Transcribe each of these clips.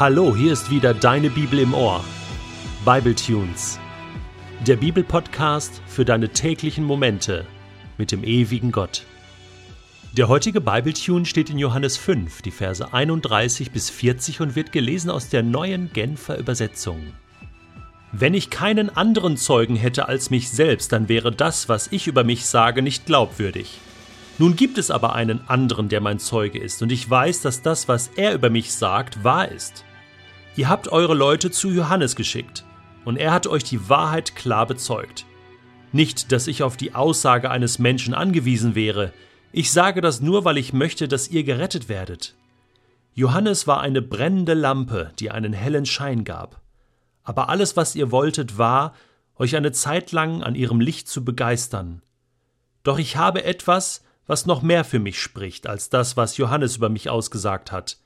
Hallo, hier ist wieder deine Bibel im Ohr. Bible Tunes. Der Bibelpodcast für deine täglichen Momente mit dem ewigen Gott. Der heutige Bible Tune steht in Johannes 5, die Verse 31 bis 40 und wird gelesen aus der neuen Genfer Übersetzung. Wenn ich keinen anderen Zeugen hätte als mich selbst, dann wäre das, was ich über mich sage, nicht glaubwürdig. Nun gibt es aber einen anderen, der mein Zeuge ist, und ich weiß, dass das, was er über mich sagt, wahr ist. Ihr habt eure Leute zu Johannes geschickt, und er hat euch die Wahrheit klar bezeugt. Nicht, dass ich auf die Aussage eines Menschen angewiesen wäre, ich sage das nur, weil ich möchte, dass ihr gerettet werdet. Johannes war eine brennende Lampe, die einen hellen Schein gab. Aber alles, was ihr wolltet, war, euch eine Zeit lang an ihrem Licht zu begeistern. Doch ich habe etwas, was noch mehr für mich spricht als das, was Johannes über mich ausgesagt hat.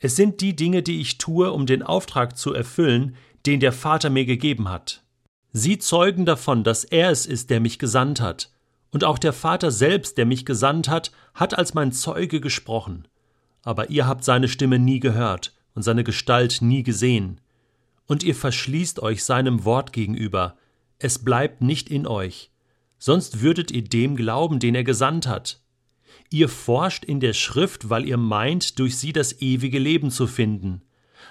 Es sind die Dinge, die ich tue, um den Auftrag zu erfüllen, den der Vater mir gegeben hat. Sie zeugen davon, dass er es ist, der mich gesandt hat, und auch der Vater selbst, der mich gesandt hat, hat als mein Zeuge gesprochen. Aber ihr habt seine Stimme nie gehört und seine Gestalt nie gesehen. Und ihr verschließt euch seinem Wort gegenüber, es bleibt nicht in euch, sonst würdet ihr dem glauben, den er gesandt hat. Ihr forscht in der Schrift, weil ihr meint, durch sie das ewige Leben zu finden.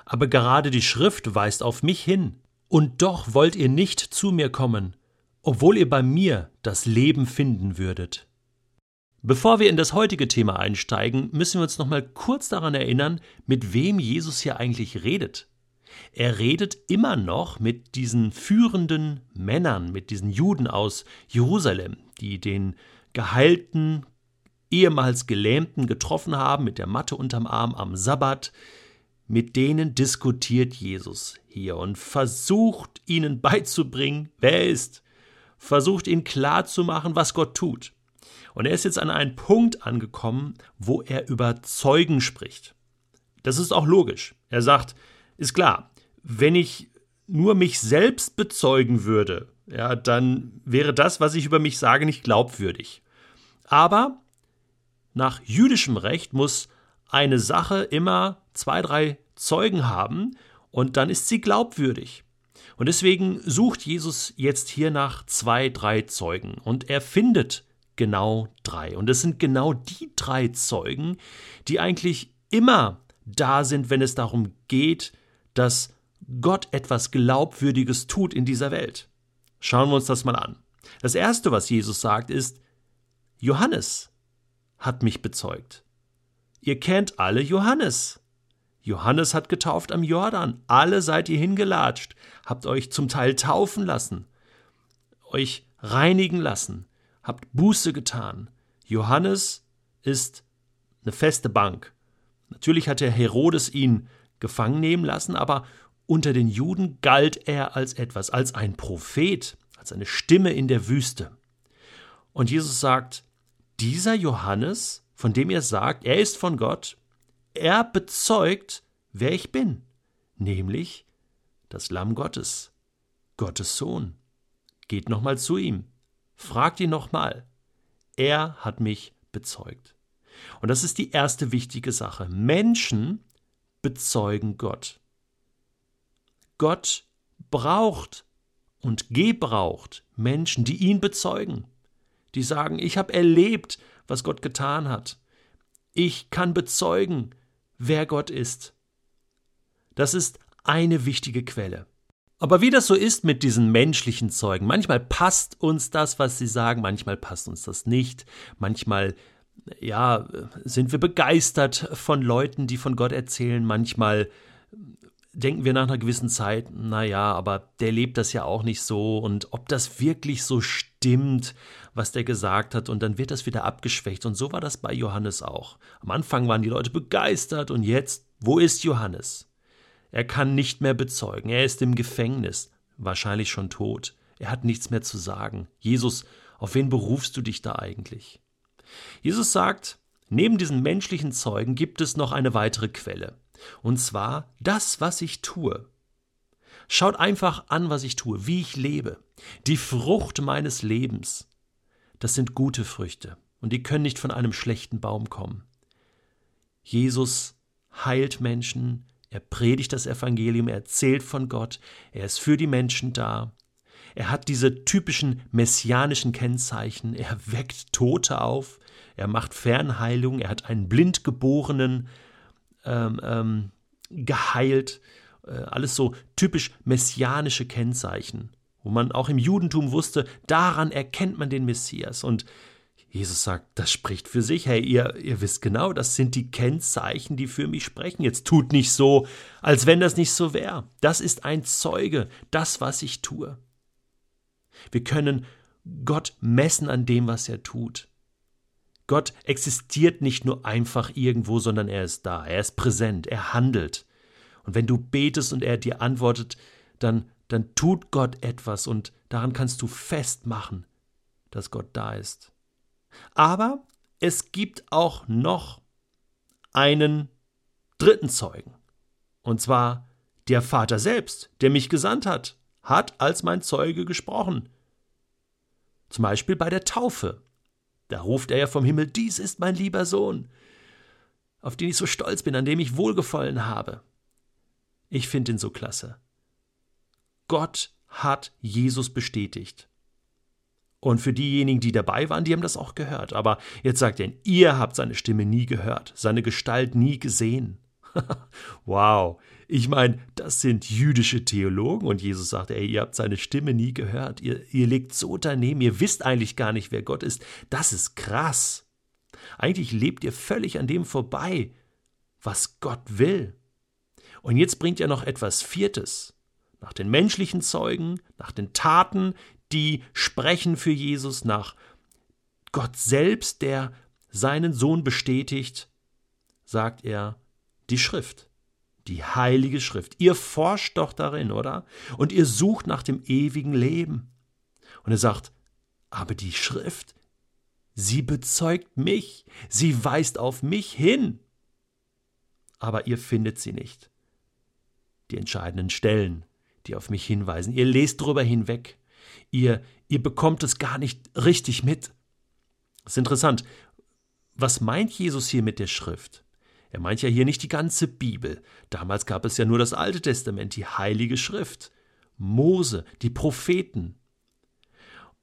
Aber gerade die Schrift weist auf mich hin. Und doch wollt ihr nicht zu mir kommen, obwohl ihr bei mir das Leben finden würdet. Bevor wir in das heutige Thema einsteigen, müssen wir uns noch mal kurz daran erinnern, mit wem Jesus hier eigentlich redet. Er redet immer noch mit diesen führenden Männern, mit diesen Juden aus Jerusalem, die den geheilten, ehemals Gelähmten getroffen haben, mit der Matte unterm Arm am Sabbat. Mit denen diskutiert Jesus hier und versucht ihnen beizubringen, wer er ist, versucht ihnen klarzumachen, was Gott tut. Und er ist jetzt an einen Punkt angekommen, wo er über Zeugen spricht. Das ist auch logisch. Er sagt, ist klar, wenn ich nur mich selbst bezeugen würde, ja, dann wäre das, was ich über mich sage, nicht glaubwürdig. Aber nach jüdischem Recht muss eine Sache immer zwei, drei Zeugen haben und dann ist sie glaubwürdig. Und deswegen sucht Jesus jetzt hier nach zwei, drei Zeugen und er findet genau drei. Und es sind genau die drei Zeugen, die eigentlich immer da sind, wenn es darum geht, dass Gott etwas Glaubwürdiges tut in dieser Welt. Schauen wir uns das mal an. Das Erste, was Jesus sagt, ist, Johannes hat mich bezeugt. Ihr kennt alle Johannes. Johannes hat getauft am Jordan. Alle seid ihr hingelatscht, habt euch zum Teil taufen lassen, euch reinigen lassen, habt Buße getan. Johannes ist eine feste Bank. Natürlich hat der Herodes ihn gefangen nehmen lassen, aber unter den Juden galt er als etwas, als ein Prophet, als eine Stimme in der Wüste. Und Jesus sagt, dieser Johannes, von dem ihr sagt, er ist von Gott, er bezeugt, wer ich bin, nämlich das Lamm Gottes, Gottes Sohn. Geht nochmal zu ihm, fragt ihn nochmal. Er hat mich bezeugt. Und das ist die erste wichtige Sache. Menschen bezeugen Gott. Gott braucht und gebraucht Menschen, die ihn bezeugen, die sagen, ich habe erlebt, was Gott getan hat. Ich kann bezeugen, wer Gott ist. Das ist eine wichtige Quelle. Aber wie das so ist mit diesen menschlichen Zeugen, manchmal passt uns das, was sie sagen, manchmal passt uns das nicht, manchmal ja, sind wir begeistert von Leuten, die von Gott erzählen, manchmal denken wir nach einer gewissen Zeit, naja, aber der lebt das ja auch nicht so und ob das wirklich so stimmt, was der gesagt hat, und dann wird das wieder abgeschwächt. Und so war das bei Johannes auch. Am Anfang waren die Leute begeistert und jetzt, wo ist Johannes? Er kann nicht mehr bezeugen, er ist im Gefängnis, wahrscheinlich schon tot. Er hat nichts mehr zu sagen. Jesus, auf wen berufst du dich da eigentlich? Jesus sagt, neben diesen menschlichen Zeugen gibt es noch eine weitere Quelle. Und zwar das, was ich tue. Schaut einfach an, was ich tue, wie ich lebe. Die Frucht meines Lebens. Das sind gute Früchte und die können nicht von einem schlechten Baum kommen. Jesus heilt Menschen, er predigt das Evangelium, er erzählt von Gott, er ist für die Menschen da. Er hat diese typischen messianischen Kennzeichen, er weckt Tote auf, er macht Fernheilung, er hat einen Blindgeborenen ähm, ähm, geheilt, äh, alles so typisch messianische Kennzeichen, wo man auch im Judentum wusste, daran erkennt man den Messias. Und Jesus sagt, das spricht für sich. Hey, ihr, ihr wisst genau, das sind die Kennzeichen, die für mich sprechen. Jetzt tut nicht so, als wenn das nicht so wäre. Das ist ein Zeuge, das, was ich tue. Wir können Gott messen an dem, was er tut. Gott existiert nicht nur einfach irgendwo, sondern er ist da, er ist präsent, er handelt. Und wenn du betest und er dir antwortet, dann, dann tut Gott etwas und daran kannst du festmachen, dass Gott da ist. Aber es gibt auch noch einen dritten Zeugen. Und zwar der Vater selbst, der mich gesandt hat, hat als mein Zeuge gesprochen. Zum Beispiel bei der Taufe. Da ruft er ja vom Himmel, dies ist mein lieber Sohn, auf den ich so stolz bin, an dem ich wohlgefallen habe. Ich finde ihn so klasse. Gott hat Jesus bestätigt. Und für diejenigen, die dabei waren, die haben das auch gehört. Aber jetzt sagt er, ihr habt seine Stimme nie gehört, seine Gestalt nie gesehen. wow. Ich meine, das sind jüdische Theologen und Jesus sagt, ey, ihr habt seine Stimme nie gehört. Ihr, ihr legt so daneben, ihr wisst eigentlich gar nicht, wer Gott ist. Das ist krass. Eigentlich lebt ihr völlig an dem vorbei, was Gott will. Und jetzt bringt er noch etwas Viertes. Nach den menschlichen Zeugen, nach den Taten, die sprechen für Jesus nach Gott selbst, der seinen Sohn bestätigt, sagt er die Schrift, die heilige Schrift. Ihr forscht doch darin, oder? Und ihr sucht nach dem ewigen Leben. Und er sagt, aber die Schrift, sie bezeugt mich, sie weist auf mich hin. Aber ihr findet sie nicht. Die entscheidenden Stellen, die auf mich hinweisen. Ihr lest drüber hinweg. Ihr, ihr bekommt es gar nicht richtig mit. Das ist interessant. Was meint Jesus hier mit der Schrift? Er meint ja hier nicht die ganze Bibel. Damals gab es ja nur das Alte Testament, die Heilige Schrift. Mose, die Propheten.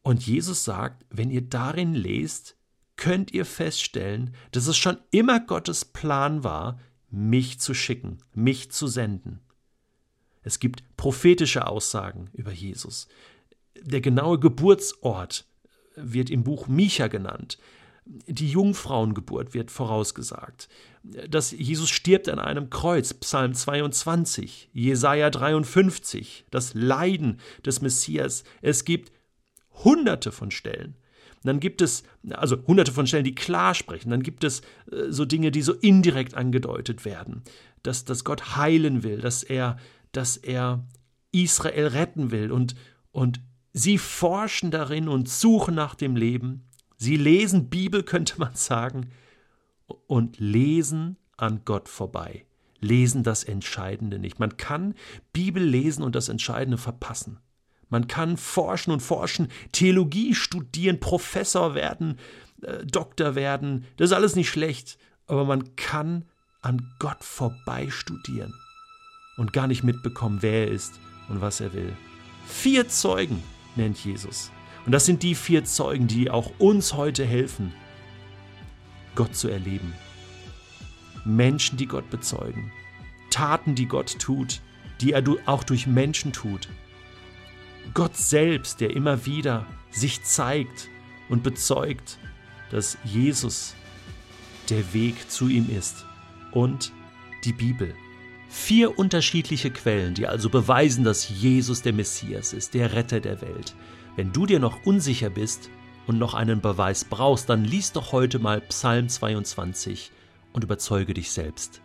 Und Jesus sagt, wenn ihr darin lest, könnt ihr feststellen, dass es schon immer Gottes Plan war, mich zu schicken, mich zu senden. Es gibt prophetische Aussagen über Jesus. Der genaue Geburtsort wird im Buch Micha genannt. Die Jungfrauengeburt wird vorausgesagt. Dass Jesus stirbt an einem Kreuz, Psalm 22, Jesaja 53, das Leiden des Messias. Es gibt hunderte von Stellen. Dann gibt es, also hunderte von Stellen, die klar sprechen. Dann gibt es äh, so Dinge, die so indirekt angedeutet werden. Dass, dass Gott heilen will, dass er, dass er Israel retten will. Und, und sie forschen darin und suchen nach dem Leben. Sie lesen Bibel, könnte man sagen, und lesen an Gott vorbei, lesen das Entscheidende nicht. Man kann Bibel lesen und das Entscheidende verpassen. Man kann forschen und forschen, Theologie studieren, Professor werden, äh, Doktor werden, das ist alles nicht schlecht, aber man kann an Gott vorbei studieren und gar nicht mitbekommen, wer er ist und was er will. Vier Zeugen nennt Jesus. Und das sind die vier Zeugen, die auch uns heute helfen, Gott zu erleben. Menschen, die Gott bezeugen. Taten, die Gott tut, die er auch durch Menschen tut. Gott selbst, der immer wieder sich zeigt und bezeugt, dass Jesus der Weg zu ihm ist. Und die Bibel. Vier unterschiedliche Quellen, die also beweisen, dass Jesus der Messias ist, der Retter der Welt. Wenn du dir noch unsicher bist und noch einen Beweis brauchst, dann lies doch heute mal Psalm 22 und überzeuge dich selbst.